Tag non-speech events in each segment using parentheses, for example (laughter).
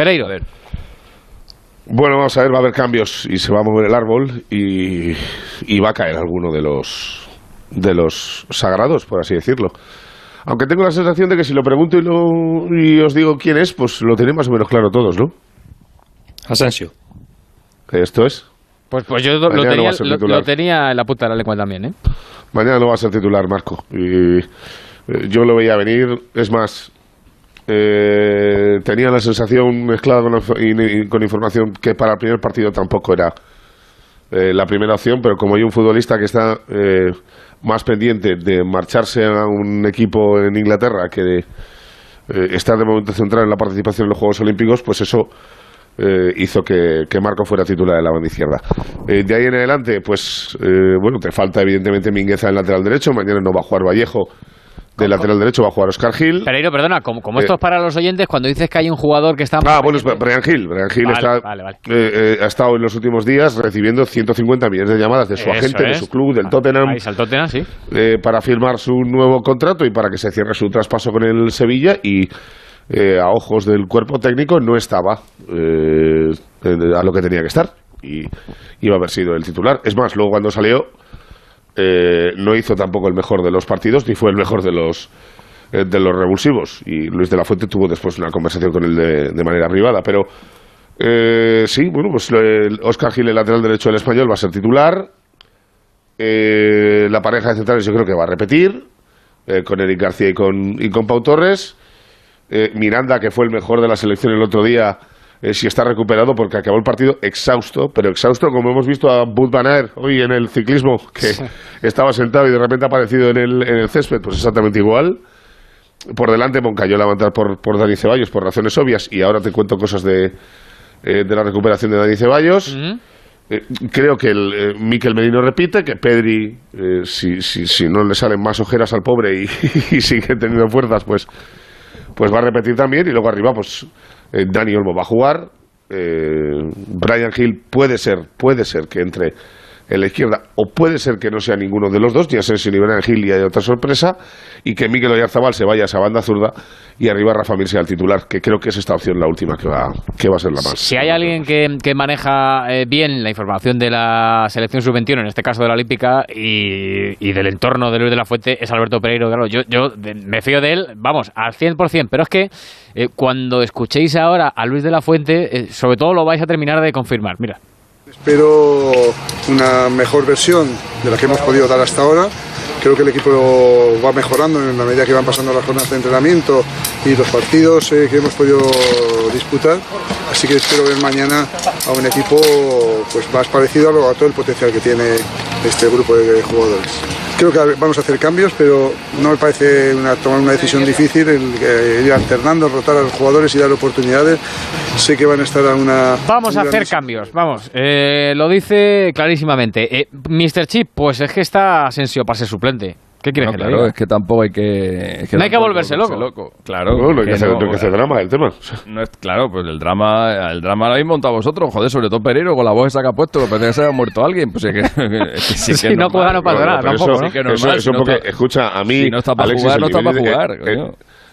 Pereiro. Bueno, vamos a ver, va a haber cambios y se va a mover el árbol y, y va a caer alguno de los de los sagrados, por así decirlo. Aunque tengo la sensación de que si lo pregunto y, lo, y os digo quién es, pues lo tenéis más o menos claro todos, ¿no? Asensio. Esto es. Pues, pues yo lo no tenía, va a ser lo- titular. lo tenía en la punta de la lengua también, ¿eh? Mañana no va a ser titular, Marco. Y eh, yo lo veía venir. Es más, eh, tenía la sensación mezclada con, información que para el primer partido tampoco era eh, la primera opción, pero como hay un futbolista que está eh, más pendiente de marcharse a un equipo en Inglaterra que de eh, estar de momento centrado en la participación en los Juegos Olímpicos, pues eso eh, hizo que, Marco fuera titular de la banda izquierda. Eh, de ahí en adelante, pues bueno, te falta evidentemente Mingueza en lateral derecho, mañana no va a jugar Vallejo de lateral derecho, va a jugar Oscar Gil. Pereiro, perdona, como, como Eh, esto es para los oyentes, cuando dices que hay un jugador que está... Ah, bueno, es Brian Hill. Brian Hill Vale, está, vale, vale. eh, eh, ha estado en los últimos días recibiendo 150 millones de llamadas de su Eso agente, de su club, del Tottenham, Ahí está el Tottenham, sí. eh, para firmar su nuevo contrato y para que se cierre su traspaso con el Sevilla y eh, a ojos del cuerpo técnico no estaba a lo que tenía que estar y iba a haber sido el titular. Es más, luego cuando salió eh, no hizo tampoco el mejor de los partidos ni fue el mejor de los eh, de los revulsivos y Luis de la Fuente tuvo después una conversación con él de, manera privada, pero eh, sí, bueno, pues el Oscar Gil, el lateral derecho del español, va a ser titular. Eh, la pareja de centrales yo creo que va a repetir eh, con Eric García y con, y con Pau Torres. Miranda, que fue el mejor de la selección el otro día, eh, si está recuperado porque acabó el partido exhausto, pero exhausto como hemos visto a Bud Van Aert hoy en el ciclismo, que estaba sentado y de repente ha aparecido en el, en el césped, pues exactamente igual. Por delante Moncayola va a entrar por, por Dani Ceballos por razones obvias y ahora te cuento cosas de, eh, de la recuperación de Dani Ceballos. Eh, creo que el eh, Miquel Merino repite, que Pedri, si, si, si no le salen más ojeras al pobre y, (laughs) y sigue teniendo fuerzas, pues, pues va a repetir también. Y luego arriba, pues eh, Dani Olmo va a jugar. eh, Brian Hill puede ser, puede ser que entre en la izquierda, o puede ser que no sea ninguno de los dos, sé si ni Brian Hill y hay otra sorpresa, y que Miquel Oyarzabal se vaya a esa banda zurda y arriba Rafa Mir sea el titular, que creo que es esta opción la última que va, que va a ser la más. Si hay alguien que, maneja eh, bien la información de la selección sub-21, en este caso de la Olímpica, y, del entorno de Luis de la Fuente, es Alberto Pereiro. Claro, yo, yo me fío de él, vamos, al 100%. Pero es que eh, cuando escuchéis ahora a Luis de la Fuente, eh, sobre todo lo vais a terminar de confirmar. Mira. Espero una mejor versión de la que hemos podido dar hasta ahora. Creo que el equipo va mejorando en la medida que van pasando las jornadas de entrenamiento y los partidos eh, que hemos podido disputar. Así que espero ver mañana a un equipo pues, más parecido a, lo- a todo el potencial que tiene este grupo de jugadores. Creo que vamos a hacer cambios, pero no me parece una- tomar una decisión difícil el eh, ir alternando, rotar a los jugadores y dar oportunidades. Sé que van a estar a una... Vamos a hacer cambios, vamos. eh, lo dice clarísimamente. Eh, Mr. Chip, pues es que está Asensio para ser suplente. ¿Qué quieres No, que le claro, diga? es que tampoco hay que... es No hay que volverse loco. Claro. No, no hay que, hacer, no, no que hacer drama del tema. no es, claro, pues el drama, el drama lo habéis montado vosotros, joder, sobre todo Pereiro, con la voz esa que ha puesto, que parece que se haya muerto alguien. Pues es que, (laughs) es que sí, que es no juega, no pasa nada, tampoco, eso, ¿no? Sí que es eso- eso si no porque, está- escucha, a mí. si no está para Alexis, jugar, el no está para jugar, eh, coño. eh,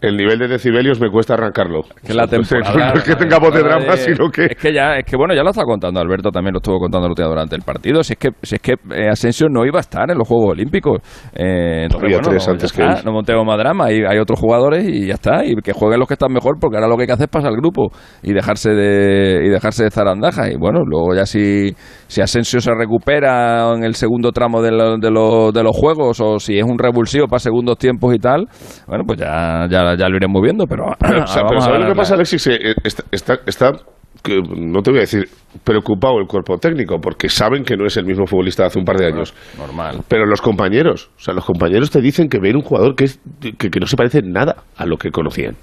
el nivel de decibelios me cuesta arrancarlo. que la Entonces, temporada, (laughs) no es que tenga voz de drama, sino que. Es que ya, es que bueno, ya lo está contando Alberto, también lo estuvo contando el otro día durante el partido. Si es que, si es que eh, Asensio no iba a estar en los Juegos Olímpicos. Eh, entonces, Había bueno, tres no, antes ya que está, él. no montemos más drama. Hay, hay otros jugadores y ya está. Y que jueguen los que están mejor, porque ahora lo que hay que hacer es pasar al grupo y dejarse de, y dejarse de zarandajas. Y bueno, luego ya si, si Asensio se recupera en el segundo tramo de, lo- de, lo- de los juegos o si es un revulsivo para segundos tiempos y tal, bueno, pues ya, ya, ya lo iremos viendo. Pero, (clears throat) O sea, (clears throat) ¿sabes lo que pasa, Alexis? Eh, Está, está, está, no te voy a decir preocupado el cuerpo técnico, porque saben que no es el mismo futbolista de hace un par de años. Normal. Pero los compañeros, o sea, los compañeros te dicen que ven un jugador que, es, que, que no se parece nada a lo que conocían.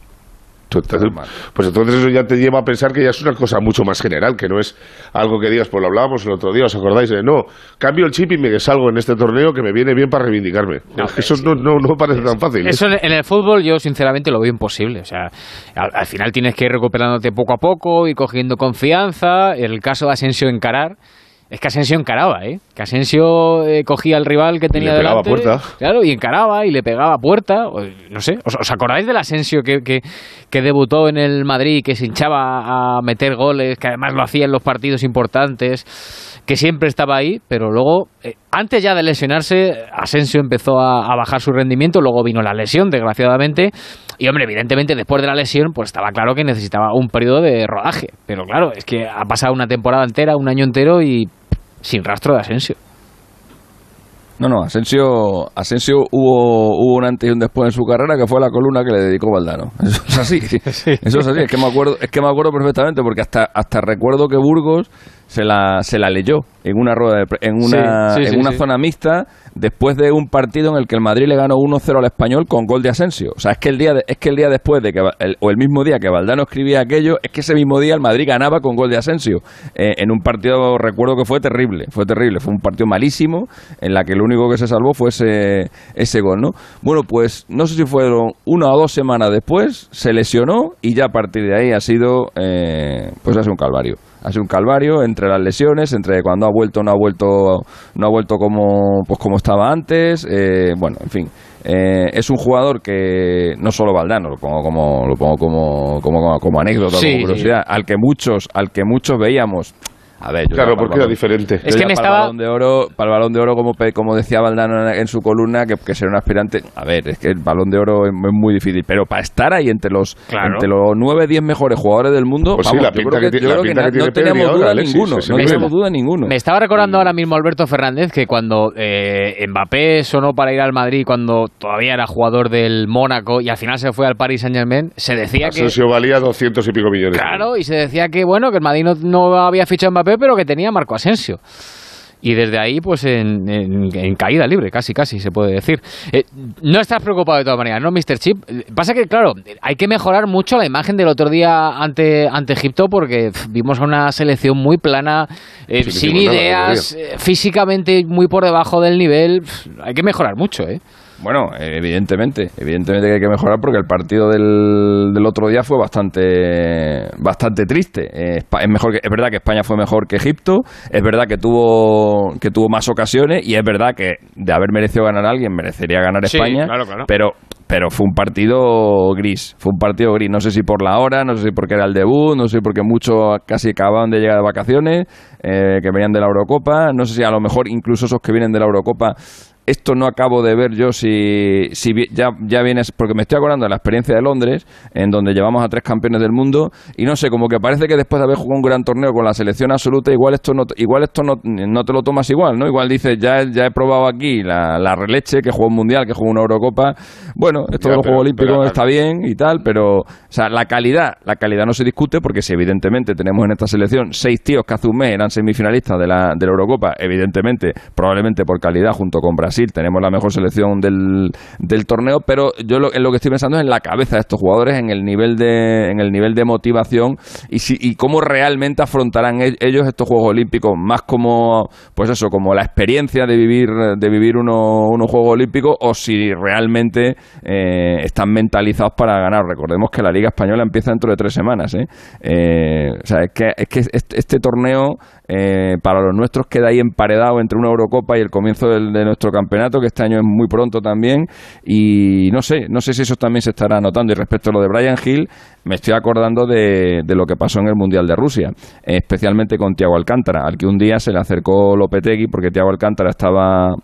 Entonces, pues entonces eso ya te lleva a pensar que ya es una cosa mucho más general, que no es algo que digas, pues lo hablábamos el otro día, ¿os acordáis? De, no, cambio el chip y me salgo en este torneo que me viene bien para reivindicarme. Eso no, no, no parece tan fácil. ¿eh? Eso en el fútbol yo sinceramente lo veo imposible. O sea, al, al final tienes que ir recuperándote poco a poco y cogiendo confianza. En el caso de Asensio encarar. Es que Asensio encaraba, ¿eh? Que Asensio eh, cogía al rival que tenía le pegaba delante. puerta. Claro, y encaraba y le pegaba a puerta. o, No sé, ¿os, os acordáis del Asensio que, que, que debutó en el Madrid, que se hinchaba a meter goles, que además lo hacía en los partidos importantes, que siempre estaba ahí, pero luego, eh, antes ya de lesionarse, Asensio empezó a, a bajar su rendimiento, luego vino la lesión, desgraciadamente, y hombre, evidentemente después de la lesión, pues estaba claro que necesitaba un periodo de rodaje, pero claro, es que ha pasado una temporada entera, un año entero y sin rastro de Asensio. No, no, Asensio, Asensio hubo, hubo un antes y un después en su carrera que fue la columna que le dedicó Valdano. (laughs) Eso es así. (laughs) Eso es así. Es que me acuerdo, es que me acuerdo perfectamente porque hasta, hasta recuerdo que Burgos se la, se la leyó en una rueda de pre- en una, Sí, sí, en sí, una zona mixta después de un partido en el que el Madrid le ganó 1-0 al español con gol de Asensio. O sea, es que el día de- es que el día después de que el- o el mismo día que Valdano escribía aquello, es que ese mismo día el Madrid ganaba con gol de Asensio. Eh, en un partido recuerdo que fue terrible, fue terrible, fue un partido malísimo en la que lo único que se salvó fue ese ese gol, ¿no? Bueno, pues no sé si fueron una o dos semanas después se lesionó y ya a partir de ahí ha sido eh, pues ha sido un calvario ha sido un calvario entre las lesiones, entre cuando ha vuelto no ha vuelto no ha vuelto como pues como estaba antes, eh, bueno, en fin. Eh, es un jugador que no solo Valdano, lo pongo como lo pongo como como, como, como anécdota, Sí, como curiosidad, al que muchos al que muchos veíamos a ver, yo Claro, porque era diferente. Es que me para estaba- el balón de oro, para el balón de oro como pe- como decía Valdano en, su columna que, que ser un aspirante, a ver, es que el balón de oro es, es muy difícil, pero para estar ahí entre los Claro. entre los 9 10 mejores jugadores del mundo, Pues sí, vamos, la yo pinta creo que que, tiene- yo la creo que pinta na- que tiene no Pedri duda Alexis, ninguno, no teníamos duda ninguno. Me estaba recordando ahora mismo Alberto Fernández que cuando eh, Mbappé sonó para ir al Madrid, cuando todavía era jugador del Mónaco y al final se fue al Paris Saint Germain, se decía que... Asensio valía 200 y pico millones. Claro, y se decía que bueno, que el Madrid no, no había fichado a Mbappé, pero que tenía Marco Asensio. Y desde ahí, pues en, en- en caída libre, casi, casi se puede decir. Eh, no estás preocupado de todas maneras, ¿no, Mr. Chip? Pasa que, claro, hay que mejorar mucho la imagen del otro día ante, ante Egipto porque vimos una selección muy plana, eh, Sí, sin nada, ideas, eh, físicamente muy por debajo del nivel. Hay que mejorar mucho, ¿eh? Bueno, evidentemente, evidentemente que hay que mejorar porque el partido del, del otro día fue bastante bastante triste. Eh, es mejor que, es verdad que España fue mejor que Egipto, es verdad que tuvo que tuvo más ocasiones y es verdad que de haber merecido ganar a alguien merecería ganar Sí, España, claro, claro. pero pero fue un partido gris, fue un partido gris, no sé si por la hora, no sé si porque era el debut, no sé si porque muchos casi acababan de llegar de vacaciones, eh, que venían de la Eurocopa, no sé si a lo mejor incluso esos que vienen de la Eurocopa esto no acabo de ver yo si, ya, ya vienes, porque me estoy acordando de la experiencia de Londres, en donde llevamos a tres campeones del mundo, y no sé, como que parece que después de haber jugado un gran torneo con la selección absoluta, igual esto no, igual esto no, no te lo tomas igual, ¿no? Igual dices, ya, ya he probado aquí la, la releche, que juego un mundial, que juego una Eurocopa, bueno, esto de los Juegos Olímpicos está bien y tal, pero, o sea, la calidad, la calidad no se discute, porque si evidentemente tenemos en esta selección seis tíos que hace un mes eran semifinalistas de la, de la Eurocopa, evidentemente, probablemente por calidad, junto con Brasil, tenemos la mejor selección del, del torneo, pero yo lo, en lo que estoy pensando es en la cabeza de estos jugadores, en el nivel de, en el nivel de motivación y, si, y cómo realmente afrontarán e- ellos estos Juegos Olímpicos, más como, pues eso, como la experiencia de vivir, de vivir uno- unos Juegos Olímpicos, o si realmente eh, están mentalizados para ganar. Recordemos que la Liga Española empieza dentro de tres semanas, ¿eh? Eh, o sea, es que, es que este, torneo eh, para los nuestros queda ahí emparedado entre una Eurocopa y el comienzo de nuestro campeonato, que este año es muy pronto también. Y no sé, no sé si eso también se estará notando. Y respecto a lo de Brian Hill, me estoy acordando de, de lo que pasó en el Mundial de Rusia, especialmente con Tiago Alcántara, al que un día se le acercó Lopetegui porque Tiago Alcántara estaba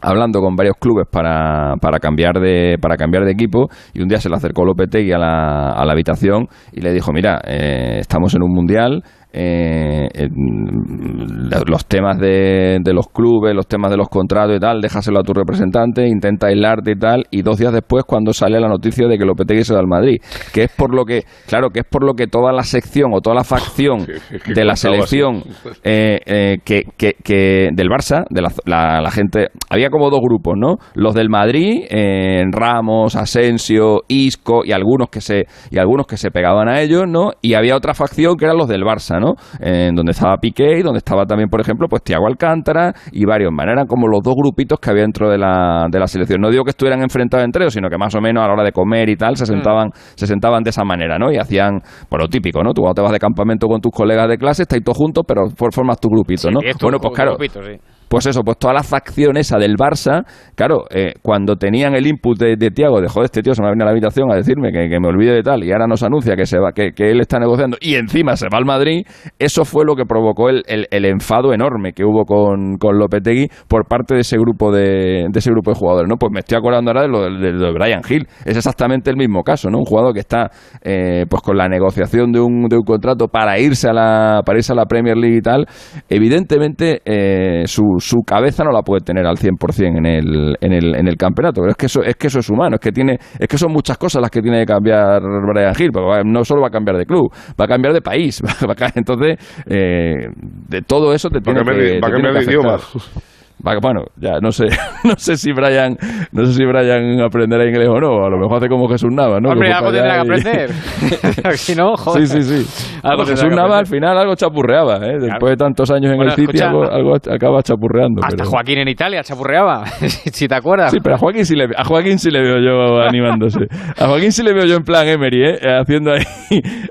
hablando con varios clubes para, para cambiar de para cambiar de equipo y un día se le acercó Lopetegui a la, a la habitación y le dijo mira eh, estamos en un mundial eh, los temas de, de los clubes, los temas de los contratos y tal, déjaselo a tu representante, intenta aislarte y tal, y dos días después cuando sale la noticia de que Lopetegui se da al Madrid, que es por lo que, claro, que es por lo que toda la sección o toda la facción (laughs) de la selección eh, eh, que, que, que del Barça, de la, la- la gente, había como dos grupos, ¿no? Los del Madrid, eh, Ramos, Asensio, Isco y algunos que se y algunos que se pegaban a ellos, ¿no? Y había otra facción que eran los del Barça, ¿no? En donde estaba Piqué y donde estaba también, por ejemplo, pues Tiago Alcántara y varios más. Eran como los dos grupitos que había dentro de la, de la selección. No digo que estuvieran enfrentados entre ellos, sino que más o menos a la hora de comer y tal se sentaban, se sentaban de esa manera, ¿no? Y hacían, por lo típico, ¿no? Tú cuando te vas de campamento con tus colegas de clase, estáis todos juntos, pero for- formas tu grupito, ¿no? Bueno, pues claro, grupito, sí. Pues eso, pues toda la facción esa del Barça, claro, eh, cuando tenían el input de, de Tiago, de joder, este tío se me venido a la habitación a decirme que, me olvide de tal, y ahora nos anuncia que se va, que, que él está negociando, y encima se va al Madrid, eso fue lo que provocó el, el- enfado enorme que hubo con, con Lopetegui por parte de ese grupo de, de ese grupo de jugadores, ¿no? Pues me estoy acordando ahora de lo de, de Brian Hill, es exactamente el mismo caso, ¿no? Un jugador que está eh, pues con la negociación de un, de un contrato para irse a la para irse a la Premier League y tal, evidentemente eh, su, su cabeza no la puede tener al 100% en el, en el, en el campeonato, pero es que eso es que eso es humano, es que tiene es que son muchas cosas las que tiene que cambiar Brian Hill, porque no solo va a cambiar de club, va a cambiar de país, (laughs) va a entonces eh, de todo eso te tiene que, te tiene afectar. Bueno, ya no sé, (laughs) no sé si Brian, no sé si Brian aprenderá inglés o no, a lo mejor hace como Jesús Nava, ¿no? Hombre, algo tendrá que aprender. (laughs) si no, (laughs) joder. Sí, sí, sí. Algo Jesús Nava al final algo chapurreaba, ¿eh? Después de tantos años en Bueno, el City, escucha, algo, algo acaba chapurreando. Hasta pero... Joaquín en Italia chapurreaba, si te acuerdas. Sí, pero a Joaquín sí le, a Joaquín sí le veo yo animándose. A Joaquín sí le veo yo en plan Emery, ¿eh? Haciendo ahí,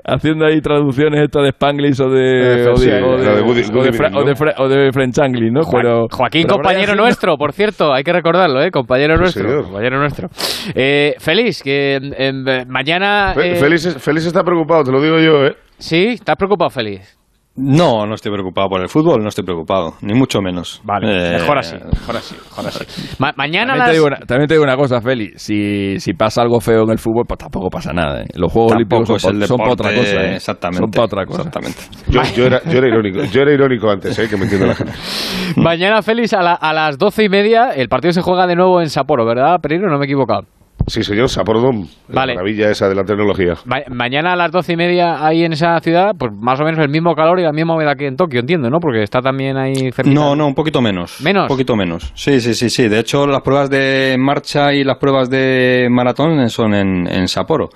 haciendo ahí traducciones estas de Spanglish o de, o de, French Anglish, ¿no? Pero, Joaquín, compañero nuestro, por cierto, hay que recordarlo, ¿eh? Compañero nuestro, señor. compañero nuestro. Eh, Félix, que em, mañana... Eh, Félix, Félix está preocupado, te lo digo yo, ¿eh? Sí, ¿estás preocupado, Félix? No, no estoy preocupado por el fútbol, no estoy preocupado, ni mucho menos. Vale, Eh, mejor así, mejor así, mejor así. Ma- mañana También las... te, digo una, también te digo una cosa, Feli. Si, si pasa algo feo en el fútbol, pues tampoco pasa nada. ¿eh? Los Juegos Olímpicos son, para otra cosa. ¿eh? Exactamente. Son para otra cosa. Exactamente. Yo, yo era, yo era irónico, yo era irónico antes, ¿eh? Que me entiende la gente. Mañana, Félix, a, la- a las doce y media, el partido se juega de nuevo en Sapporo, ¿verdad, Pereiro? No me he equivocado. Sí, señor, Sapordom. Vale. La maravilla esa de la tecnología. Ma- mañana a las doce y media ahí en esa ciudad, pues más o menos el mismo calor y la misma humedad que en Tokio, entiendo, ¿no? Porque está también ahí. No, no, un poquito menos. ¿Menos? Un poquito menos. Sí, sí, sí, sí. De hecho, las pruebas de marcha y las pruebas de maratón son en, en Sapporo.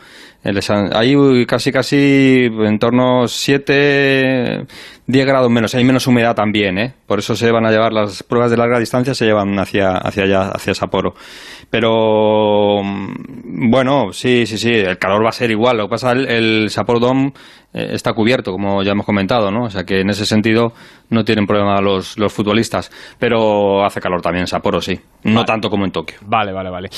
Ahí casi, casi en torno a 7, 10 grados menos. Hay menos humedad también, ¿eh? Por eso se van a llevar las pruebas de larga distancia, se llevan hacia, hacia allá, hacia Sapporo. Pero, mm, bueno, sí, sí, sí, el calor va a ser igual. Lo que pasa, el, el Sapporo Dome eh, está cubierto, como ya hemos comentado, ¿no? O sea que en ese sentido no tienen problema los, los futbolistas. Pero hace calor también en Sapporo, sí. No tanto como en Tokio. Vale, vale, vale.